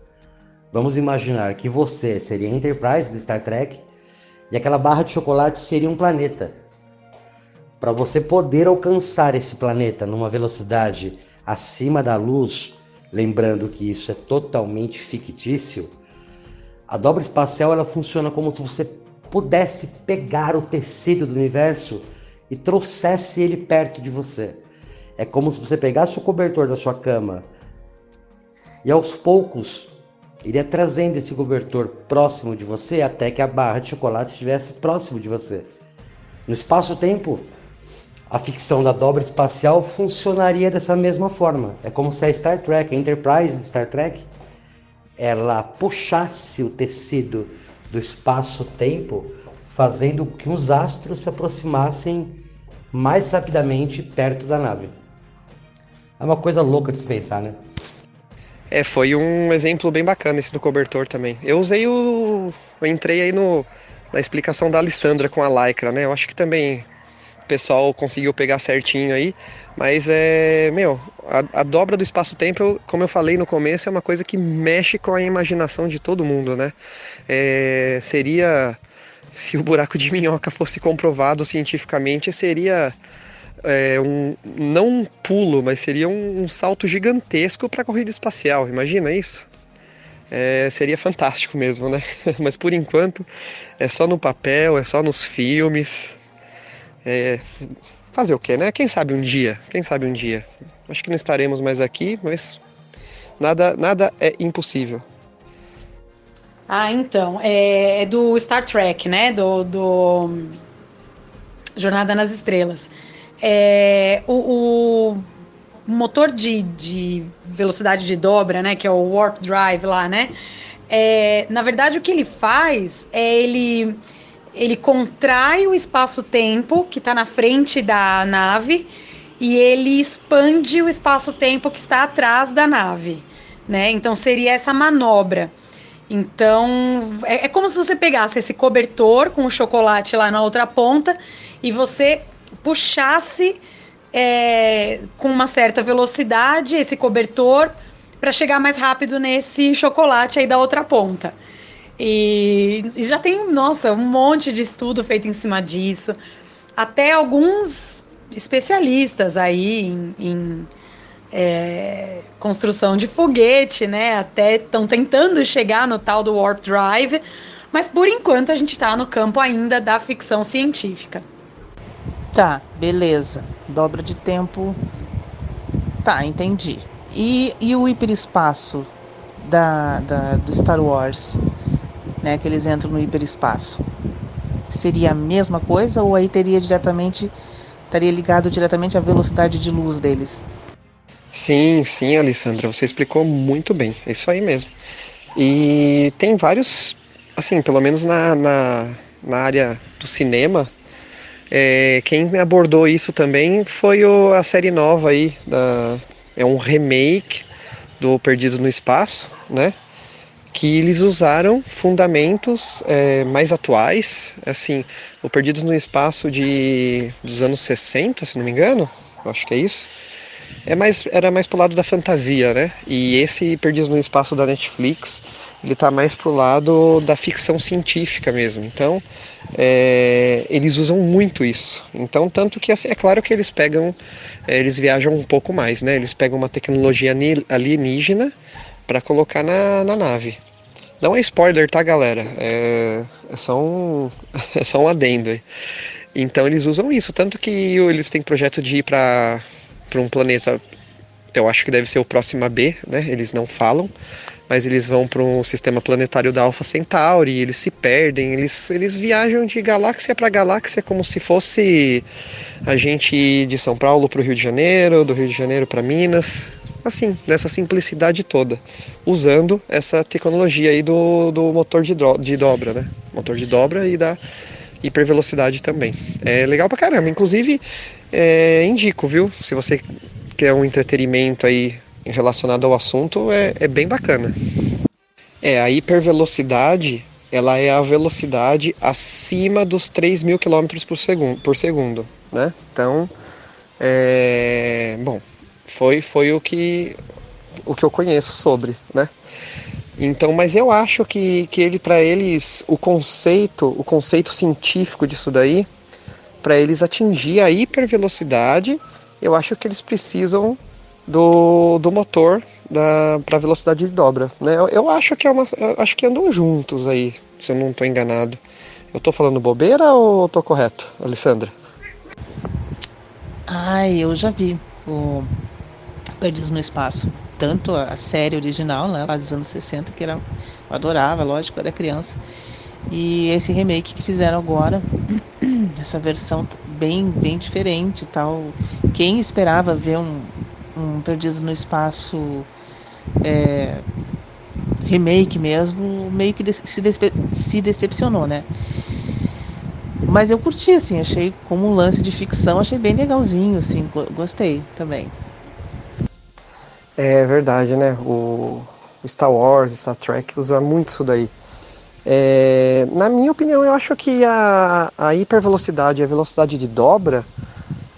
Vamos imaginar que você seria Enterprise de Star Trek e aquela barra de chocolate seria um planeta. Para você poder alcançar esse planeta numa velocidade acima da luz, lembrando que isso é totalmente fictício, a dobra espacial ela funciona como se você pudesse pegar o tecido do universo e trouxesse ele perto de você. É como se você pegasse o cobertor da sua cama e aos poucos iria trazendo esse cobertor próximo de você até que a barra de chocolate estivesse próximo de você. No espaço-tempo, a ficção da dobra espacial funcionaria dessa mesma forma. É como se a Star Trek, a Enterprise de Star Trek, ela puxasse o tecido do espaço-tempo, fazendo que os astros se aproximassem mais rapidamente perto da nave. É uma coisa louca de se pensar, né? É, foi um exemplo bem bacana esse do cobertor também. Eu usei o. Eu entrei aí no, na explicação da Alessandra com a lycra, né? Eu acho que também o pessoal conseguiu pegar certinho aí. Mas é. Meu, a, a dobra do espaço-tempo, como eu falei no começo, é uma coisa que mexe com a imaginação de todo mundo, né? É, seria. Se o buraco de minhoca fosse comprovado cientificamente, seria é, um, não um pulo, mas seria um, um salto gigantesco para a corrida espacial. Imagina isso? É, seria fantástico mesmo, né? mas por enquanto é só no papel, é só nos filmes. É, fazer o que, né? Quem sabe um dia? Quem sabe um dia? Acho que não estaremos mais aqui, mas nada, nada é impossível. Ah, então, é, é do Star Trek, né? Do, do Jornada nas Estrelas. É, o, o, motor de, de, velocidade de dobra, né, que é o warp drive lá, né, é, na verdade o que ele faz é ele ele contrai o espaço-tempo que está na frente da nave e ele expande o espaço-tempo que está atrás da nave, né? Então seria essa manobra. Então é, é como se você pegasse esse cobertor com o chocolate lá na outra ponta e você puxasse é, com uma certa velocidade esse cobertor para chegar mais rápido nesse chocolate aí da outra ponta. E, e, já tem, nossa, um monte de estudo feito em cima disso. Até alguns especialistas aí em, em é, construção de foguete, né? Até estão tentando chegar no tal do Warp Drive, mas por enquanto a gente está no campo ainda da ficção científica. Tá, beleza. Dobra de tempo. Tá, entendi. E, e o hiperespaço da, da, do Star Wars, né? Que eles entram no hiperespaço. Seria a mesma coisa ou aí teria diretamente. Estaria ligado diretamente à velocidade de luz deles? Sim, sim, Alessandra, você explicou muito bem. É isso aí mesmo. E tem vários, assim, pelo menos na, na, na área do cinema, é, quem abordou isso também foi o, a série nova aí, da, é um remake do Perdidos no Espaço, né? Que eles usaram fundamentos é, mais atuais, assim, o Perdidos no Espaço de, dos anos 60, se não me engano, acho que é isso. É mais, era mais pro lado da fantasia, né? E esse Perdidos no Espaço da Netflix, ele tá mais pro lado da ficção científica mesmo. Então, é, eles usam muito isso. Então, tanto que assim, é claro que eles pegam, é, eles viajam um pouco mais, né? Eles pegam uma tecnologia alienígena para colocar na, na nave. Não é spoiler, tá, galera? É, é, só, um, é só um adendo. Então eles usam isso, tanto que eles têm projeto de ir para um planeta, eu acho que deve ser o próximo B, né? Eles não falam, mas eles vão para um sistema planetário da Alpha Centauri, eles se perdem, eles, eles viajam de galáxia para galáxia como se fosse a gente ir de São Paulo para o Rio de Janeiro, do Rio de Janeiro para Minas. Assim, nessa simplicidade toda, usando essa tecnologia aí do, do motor de, do, de dobra, né? Motor de dobra e da hipervelocidade também. É legal pra caramba. Inclusive, é, indico, viu? Se você quer um entretenimento aí relacionado ao assunto, é, é bem bacana. É, a hipervelocidade, ela é a velocidade acima dos 3 mil km por segundo, por segundo, né? Então, é, bom, foi, foi o que o que eu conheço sobre, né? Então, mas eu acho que, que ele para eles o conceito, o conceito científico disso daí, para eles atingir a hipervelocidade, eu acho que eles precisam do, do motor para velocidade de dobra, né? Eu, eu, acho que é uma, acho que andam juntos aí, se eu não estou enganado. Eu estou falando bobeira ou estou correto, Alessandra? Ai, eu já vi o Perdidos no Espaço. Tanto a série original, né, lá dos anos 60, que era, eu adorava, lógico, era criança. E esse remake que fizeram agora, essa versão bem, bem diferente tal. Quem esperava ver um, um Perdidos no Espaço é, remake mesmo, meio que se, se decepcionou, né? Mas eu curti, assim, achei como um lance de ficção, achei bem legalzinho, assim, gostei também. É verdade, né? O Star Wars, Star Trek usa muito isso daí. É, na minha opinião, eu acho que a, a hipervelocidade e a velocidade de dobra,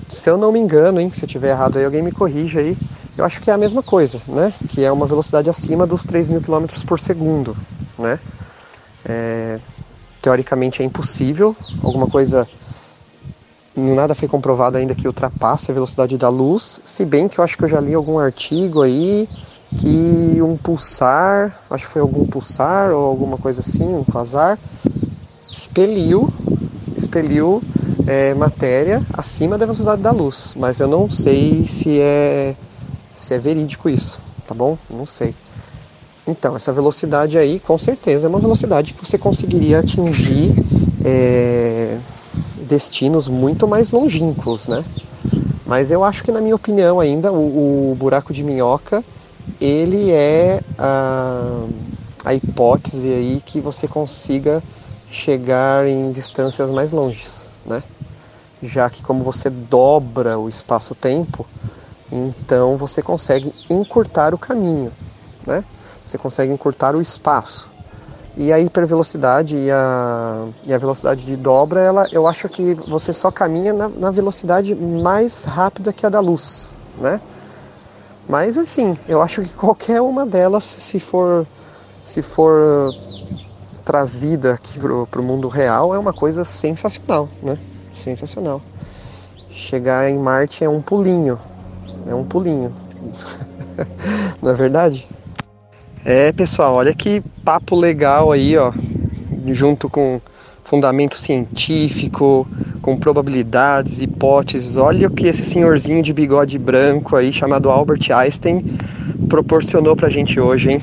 se eu não me engano, hein, se eu tiver errado aí, alguém me corrija aí, eu acho que é a mesma coisa, né? Que é uma velocidade acima dos 3 mil km por segundo, né? É, teoricamente é impossível, alguma coisa nada foi comprovado ainda que ultrapasse a velocidade da luz, se bem que eu acho que eu já li algum artigo aí que um pulsar, acho que foi algum pulsar ou alguma coisa assim, um quasar, expeliu, expeliu é, matéria acima da velocidade da luz, mas eu não sei se é se é verídico isso, tá bom? Não sei. Então, essa velocidade aí, com certeza, é uma velocidade que você conseguiria atingir é, destinos muito mais longínquos, né? Mas eu acho que, na minha opinião, ainda o, o buraco de minhoca ele é a, a hipótese aí que você consiga chegar em distâncias mais longes, né? Já que como você dobra o espaço-tempo, então você consegue encurtar o caminho, né? você consegue encurtar o espaço. E a hipervelocidade e a, e a velocidade de dobra, ela, eu acho que você só caminha na, na velocidade mais rápida que a da luz, né? Mas assim, eu acho que qualquer uma delas, se for, se for trazida aqui para o mundo real, é uma coisa sensacional, né? Sensacional. Chegar em Marte é um pulinho, é um pulinho. Não é verdade? É, pessoal, olha que papo legal aí, ó, junto com fundamento científico, com probabilidades, hipóteses. Olha o que esse senhorzinho de bigode branco aí, chamado Albert Einstein, proporcionou pra gente hoje, hein?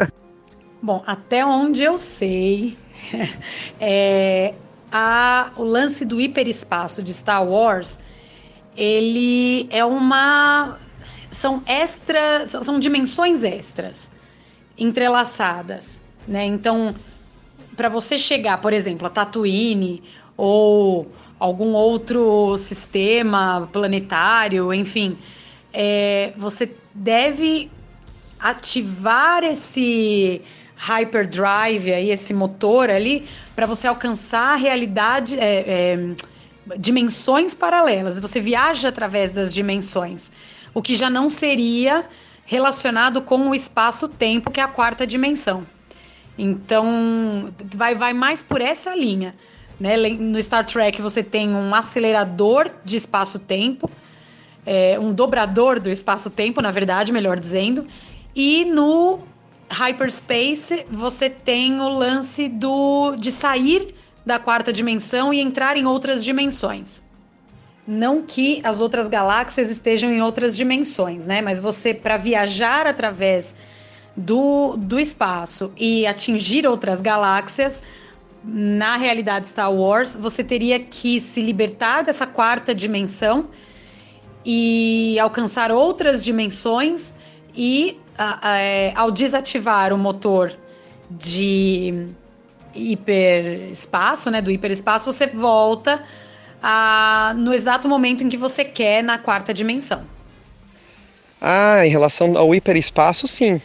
Bom, até onde eu sei, é, a, o lance do hiperespaço de Star Wars, ele é uma são extras, são dimensões extras entrelaçadas, né? Então, para você chegar, por exemplo, a Tatooine ou algum outro sistema planetário, enfim, é, você deve ativar esse hyperdrive aí, esse motor ali, para você alcançar realidade, é, é, dimensões paralelas. Você viaja através das dimensões, o que já não seria relacionado com o espaço-tempo, que é a quarta dimensão. Então, vai, vai mais por essa linha. Né? No Star Trek, você tem um acelerador de espaço-tempo, é, um dobrador do espaço-tempo, na verdade, melhor dizendo, e no Hyperspace você tem o lance do de sair da quarta dimensão e entrar em outras dimensões. Não que as outras galáxias estejam em outras dimensões, né? Mas você, para viajar através do, do espaço e atingir outras galáxias, na realidade Star Wars, você teria que se libertar dessa quarta dimensão e alcançar outras dimensões e é, ao desativar o motor de hiperespaço, né, do hiperespaço, você volta a, no exato momento em que você quer na quarta dimensão. Ah, em relação ao hiperespaço, sim.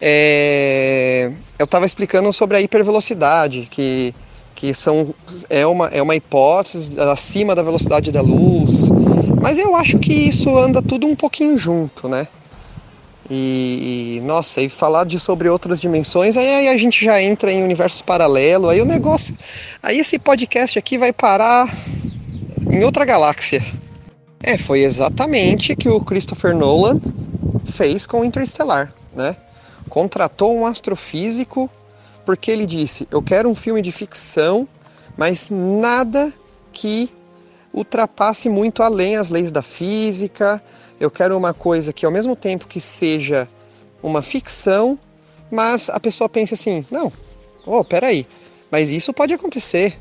É, eu estava explicando sobre a hipervelocidade, que, que são, é, uma, é uma hipótese acima da velocidade da luz, mas eu acho que isso anda tudo um pouquinho junto, né? E, e, nossa, e falar de sobre outras dimensões, aí, aí, a gente já entra em universos paralelos, aí o negócio. Aí esse podcast aqui vai parar em outra galáxia. É, foi exatamente que o Christopher Nolan fez com Interstellar, né? Contratou um astrofísico porque ele disse: "Eu quero um filme de ficção, mas nada que ultrapasse muito além as leis da física, eu quero uma coisa que ao mesmo tempo que seja uma ficção, mas a pessoa pensa assim, não, oh, peraí, mas isso pode acontecer,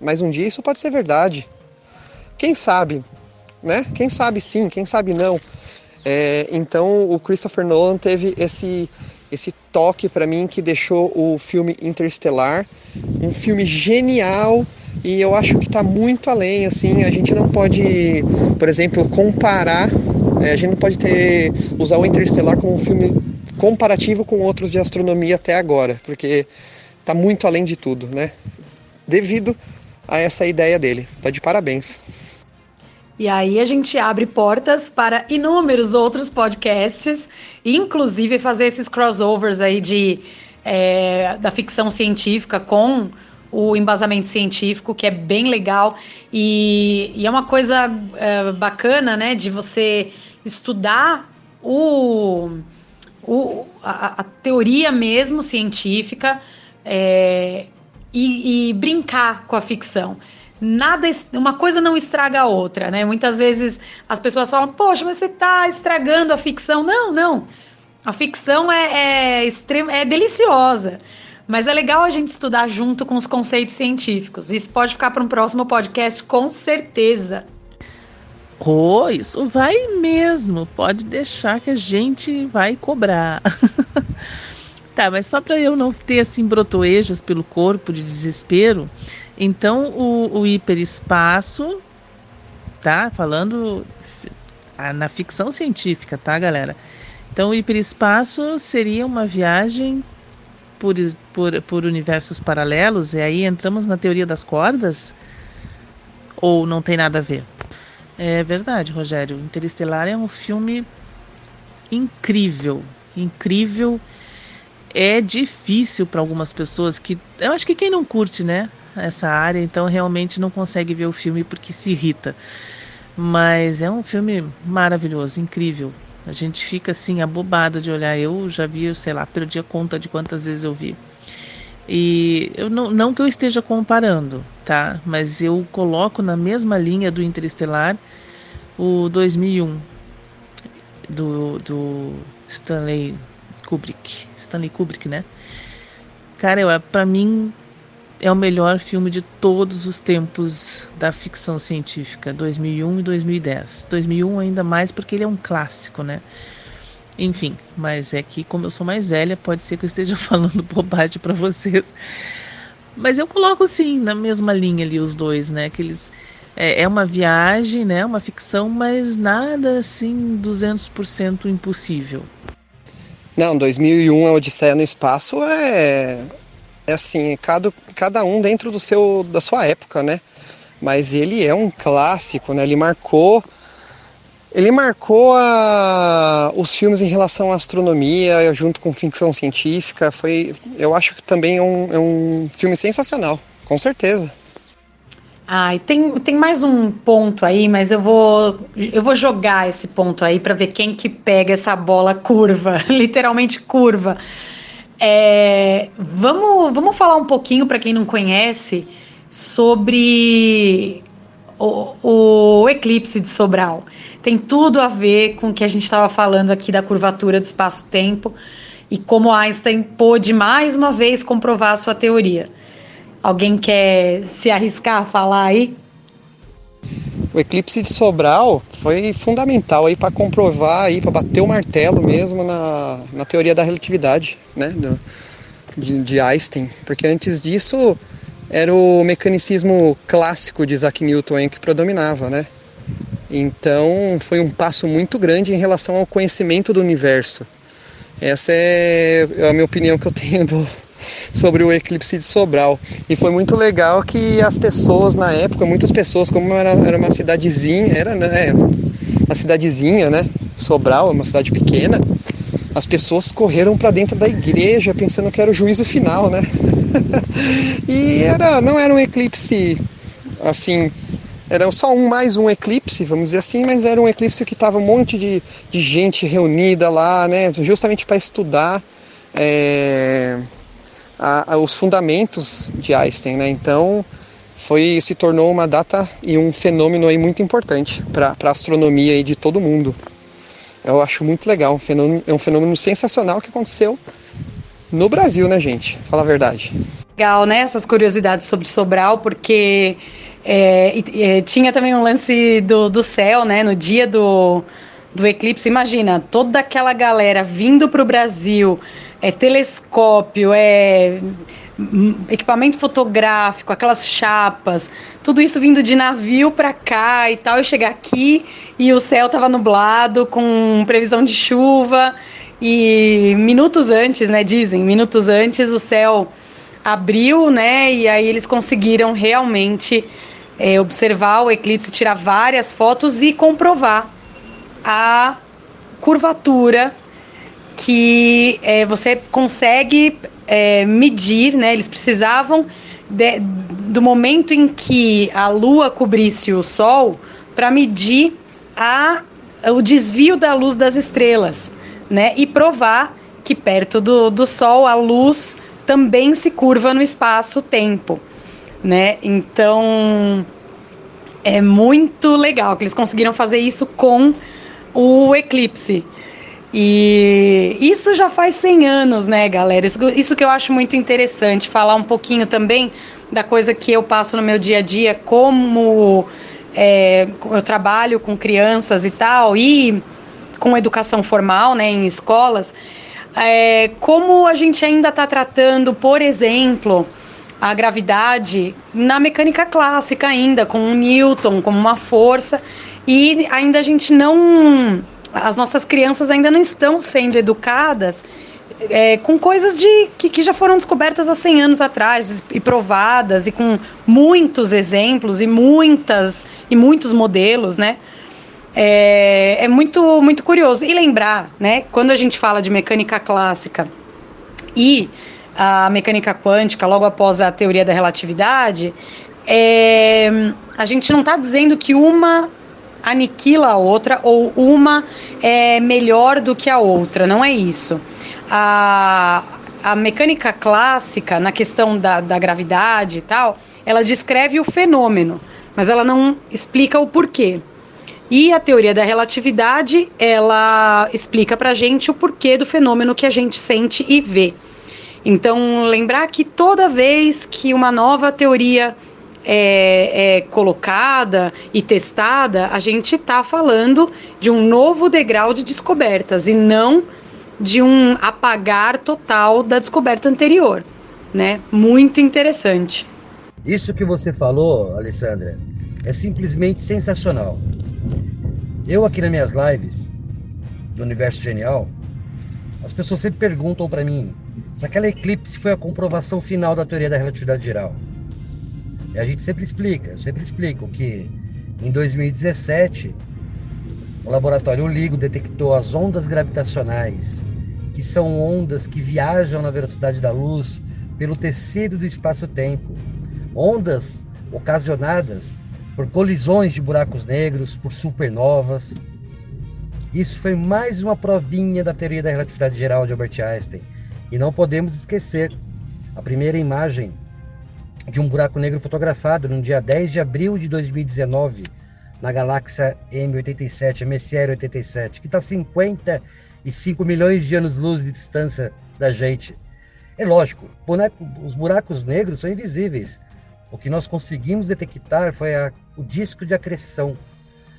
mas um dia isso pode ser verdade. Quem sabe, né? Quem sabe sim, quem sabe não. É, então o Christopher Nolan teve esse esse toque para mim que deixou o filme Interstellar um filme genial e eu acho que está muito além assim a gente não pode por exemplo comparar é, a gente não pode ter usar o Interestelar como um filme comparativo com outros de astronomia até agora, porque está muito além de tudo, né? Devido a essa ideia dele. Tá de parabéns. E aí a gente abre portas para inúmeros outros podcasts, inclusive fazer esses crossovers aí de é, da ficção científica com o embasamento científico, que é bem legal e, e é uma coisa é, bacana, né, de você estudar o, o, a, a teoria mesmo científica é, e, e, brincar com a ficção. Nada, uma coisa não estraga a outra, né? Muitas vezes as pessoas falam, poxa, mas você está estragando a ficção. Não, não. A ficção é, é, extrema, é deliciosa. Mas é legal a gente estudar junto com os conceitos científicos. Isso pode ficar para um próximo podcast, com certeza. Oh, isso vai mesmo. Pode deixar que a gente vai cobrar. tá, mas só para eu não ter assim brotoejas pelo corpo de desespero, então o, o hiperespaço, tá? Falando na ficção científica, tá, galera? Então o hiperespaço seria uma viagem por, por, por universos paralelos, e aí entramos na teoria das cordas? Ou não tem nada a ver? É verdade, Rogério. Interestelar é um filme incrível, incrível. É difícil para algumas pessoas que eu acho que quem não curte, né, essa área, então realmente não consegue ver o filme porque se irrita. Mas é um filme maravilhoso, incrível. A gente fica assim abobado de olhar. Eu já vi, sei lá, perdi a conta de quantas vezes eu vi. E eu não, não que eu esteja comparando, tá? Mas eu coloco na mesma linha do Interestelar o 2001 do, do Stanley Kubrick, Stanley Kubrick, né? Cara, para mim é o melhor filme de todos os tempos da ficção científica, 2001 e 2010. 2001 ainda mais porque ele é um clássico, né? Enfim, mas é que como eu sou mais velha, pode ser que eu esteja falando bobagem para vocês. Mas eu coloco sim na mesma linha ali os dois, né? Que eles é, é uma viagem, né? Uma ficção, mas nada assim 200% impossível. Não, 2001 a Odisseia no espaço é é assim, cada, cada um dentro do seu da sua época, né? Mas ele é um clássico, né? Ele marcou ele marcou a, os filmes em relação à astronomia, junto com ficção científica. Foi, eu acho que também é um, é um filme sensacional, com certeza. Ah, e tem, tem mais um ponto aí, mas eu vou eu vou jogar esse ponto aí para ver quem que pega essa bola curva, literalmente curva. É, vamos, vamos falar um pouquinho para quem não conhece sobre o, o eclipse de Sobral tem tudo a ver com o que a gente estava falando aqui da curvatura do espaço-tempo e como Einstein pôde mais uma vez comprovar a sua teoria. Alguém quer se arriscar a falar aí? O eclipse de Sobral foi fundamental aí para comprovar aí para bater o martelo mesmo na, na teoria da relatividade, né, do, de, de Einstein, porque antes disso era o mecanicismo clássico de Isaac Newton que predominava, né? Então foi um passo muito grande em relação ao conhecimento do universo. Essa é a minha opinião que eu tenho do, sobre o eclipse de Sobral. E foi muito legal que as pessoas na época, muitas pessoas, como era, era uma cidadezinha, era né, uma cidadezinha, né? Sobral, uma cidade pequena, as pessoas correram para dentro da igreja pensando que era o juízo final, né? e era, não era um eclipse assim era só um mais um eclipse, vamos dizer assim, mas era um eclipse que estava um monte de, de gente reunida lá, né, justamente para estudar é, a, a, os fundamentos de Einstein, né? Então foi se tornou uma data e um fenômeno aí muito importante para a astronomia aí de todo mundo. Eu acho muito legal, um fenômeno, é um fenômeno sensacional que aconteceu no Brasil, né, gente? Fala a verdade. Legal, né? Essas curiosidades sobre Sobral, porque é, é, tinha também um lance do, do céu, né? No dia do, do eclipse, imagina, toda aquela galera vindo para o Brasil, é telescópio, é equipamento fotográfico, aquelas chapas, tudo isso vindo de navio para cá e tal, e chegar aqui e o céu tava nublado com previsão de chuva. E minutos antes, né, dizem, minutos antes o céu abriu, né, e aí eles conseguiram realmente é, observar o eclipse, tirar várias fotos e comprovar a curvatura que é, você consegue é, medir, né? Eles precisavam de, do momento em que a Lua cobrisse o Sol para medir a, o desvio da luz das estrelas, né? E provar que perto do, do Sol a luz também se curva no espaço-tempo né? Então é muito legal que eles conseguiram fazer isso com o eclipse. E isso já faz 100 anos, né, galera? Isso, isso que eu acho muito interessante, falar um pouquinho também da coisa que eu passo no meu dia a dia, como é, eu trabalho com crianças e tal, e com educação formal, né, em escolas, é, como a gente ainda está tratando, por exemplo, a gravidade na mecânica clássica ainda, com o Newton como uma força, e ainda a gente não. As nossas crianças ainda não estão sendo educadas é, com coisas de que, que, já foram descobertas há 100 anos atrás e provadas e com muitos exemplos e muitas e muitos modelos, né? É, é muito muito curioso e lembrar, né? Quando a gente fala de mecânica clássica e a mecânica quântica, logo após a teoria da relatividade, é, a gente não está dizendo que uma aniquila a outra ou uma é melhor do que a outra, não é isso. A, a mecânica clássica, na questão da, da gravidade e tal, ela descreve o fenômeno, mas ela não explica o porquê. E a teoria da relatividade, ela explica para gente o porquê do fenômeno que a gente sente e vê. Então, lembrar que toda vez que uma nova teoria é, é colocada e testada, a gente está falando de um novo degrau de descobertas e não de um apagar total da descoberta anterior, né? Muito interessante. Isso que você falou, Alessandra, é simplesmente sensacional. Eu aqui nas minhas lives do Universo Genial, as pessoas sempre perguntam para mim se aquela eclipse foi a comprovação final da teoria da relatividade geral. E a gente sempre explica, eu sempre explico que em 2017 o laboratório LIGO detectou as ondas gravitacionais, que são ondas que viajam na velocidade da luz pelo tecido do espaço-tempo. Ondas ocasionadas por colisões de buracos negros, por supernovas. Isso foi mais uma provinha da teoria da relatividade geral de Albert Einstein. E não podemos esquecer a primeira imagem de um buraco negro fotografado no dia 10 de abril de 2019 na galáxia M87, MSR 87, que está a 55 milhões de anos-luz de distância da gente. É lógico, boneco, os buracos negros são invisíveis o que nós conseguimos detectar foi a, o disco de acreção,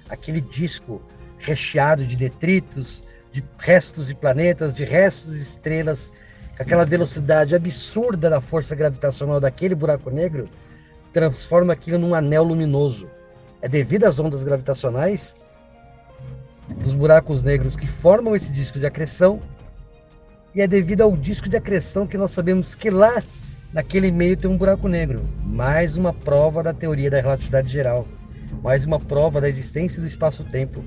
aquele disco recheado de detritos, de restos de planetas, de restos de estrelas, aquela velocidade absurda da força gravitacional daquele buraco negro transforma aquilo num anel luminoso. É devido às ondas gravitacionais dos buracos negros que formam esse disco de acreção e é devido ao disco de acreção que nós sabemos que lá naquele meio tem um buraco negro. Mais uma prova da teoria da relatividade geral. Mais uma prova da existência do espaço-tempo.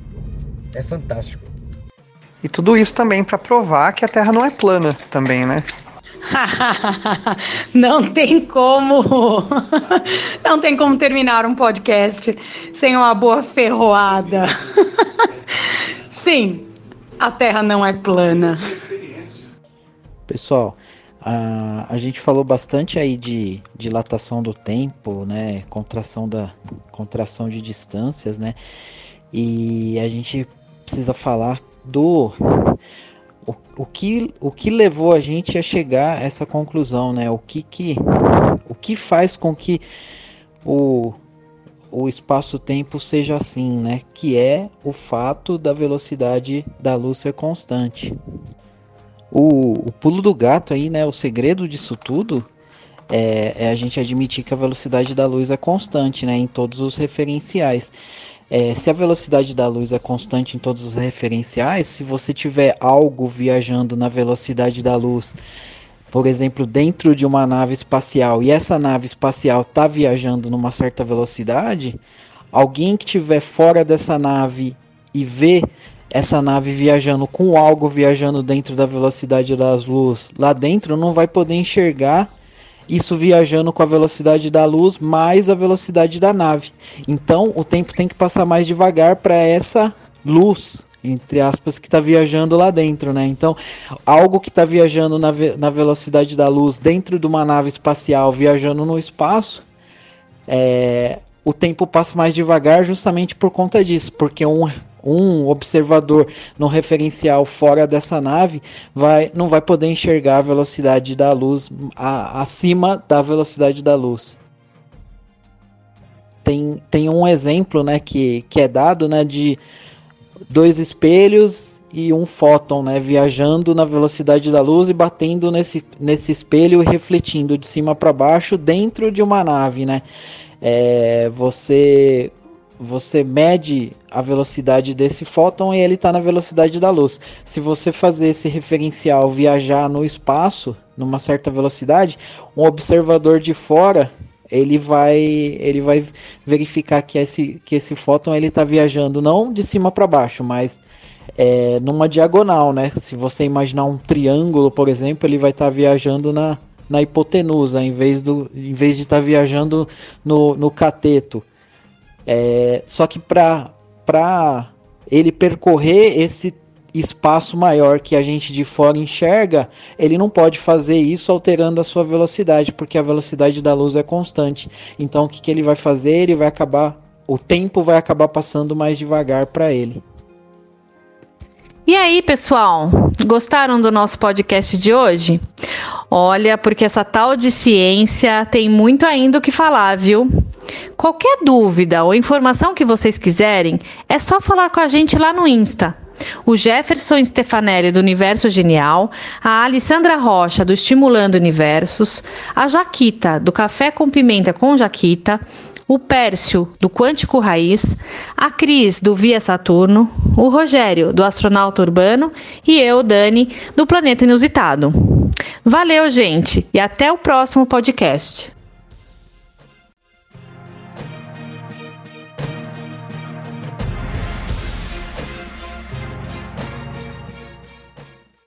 É fantástico. E tudo isso também para provar que a Terra não é plana também, né? não tem como. Não tem como terminar um podcast sem uma boa ferroada. Sim, a Terra não é plana. Pessoal, a, a gente falou bastante aí de dilatação do tempo, né? Contração da contração de distâncias, né? E a gente precisa falar do o, o, que, o que levou a gente a chegar a essa conclusão, né? O que, que, o que faz com que o, o espaço-tempo seja assim, né? Que é o fato da velocidade da luz ser constante o, o pulo do gato aí, né? O segredo disso tudo é, é, a gente admitir que a velocidade da luz é constante, né? Em todos os referenciais. É, se a velocidade da luz é constante em todos os referenciais, se você tiver algo viajando na velocidade da luz, por exemplo, dentro de uma nave espacial, e essa nave espacial está viajando numa certa velocidade, alguém que estiver fora dessa nave e vê essa nave viajando com algo viajando dentro da velocidade das luzes lá dentro não vai poder enxergar isso viajando com a velocidade da luz mais a velocidade da nave. Então o tempo tem que passar mais devagar para essa luz, entre aspas, que está viajando lá dentro, né? Então algo que está viajando na, ve na velocidade da luz dentro de uma nave espacial viajando no espaço, é, o tempo passa mais devagar justamente por conta disso, porque um um observador no referencial fora dessa nave vai, não vai poder enxergar a velocidade da luz a, acima da velocidade da luz. Tem, tem um exemplo né, que, que é dado né, de dois espelhos e um fóton né, viajando na velocidade da luz e batendo nesse, nesse espelho e refletindo de cima para baixo dentro de uma nave. Né? É, você você mede a velocidade desse fóton e ele está na velocidade da luz. Se você fazer esse referencial viajar no espaço numa certa velocidade, um observador de fora ele vai ele vai verificar que esse que esse fóton ele está viajando não de cima para baixo, mas é, numa diagonal, né? Se você imaginar um triângulo, por exemplo, ele vai estar tá viajando na, na hipotenusa, em vez, do, em vez de estar tá viajando no, no cateto. É, só que para ele percorrer esse espaço maior que a gente de fora enxerga, ele não pode fazer isso alterando a sua velocidade, porque a velocidade da luz é constante. Então o que, que ele vai fazer? Ele vai acabar, o tempo vai acabar passando mais devagar para ele. E aí, pessoal, gostaram do nosso podcast de hoje? Olha, porque essa tal de ciência tem muito ainda o que falar, viu? Qualquer dúvida ou informação que vocês quiserem, é só falar com a gente lá no Insta. O Jefferson Stefanelli do Universo Genial, a Alessandra Rocha do Estimulando Universos, a Jaquita do Café com Pimenta com Jaquita, o Pércio do Quântico Raiz, a Cris do Via Saturno, o Rogério do Astronauta Urbano e eu, Dani, do Planeta Inusitado. Valeu, gente, e até o próximo podcast.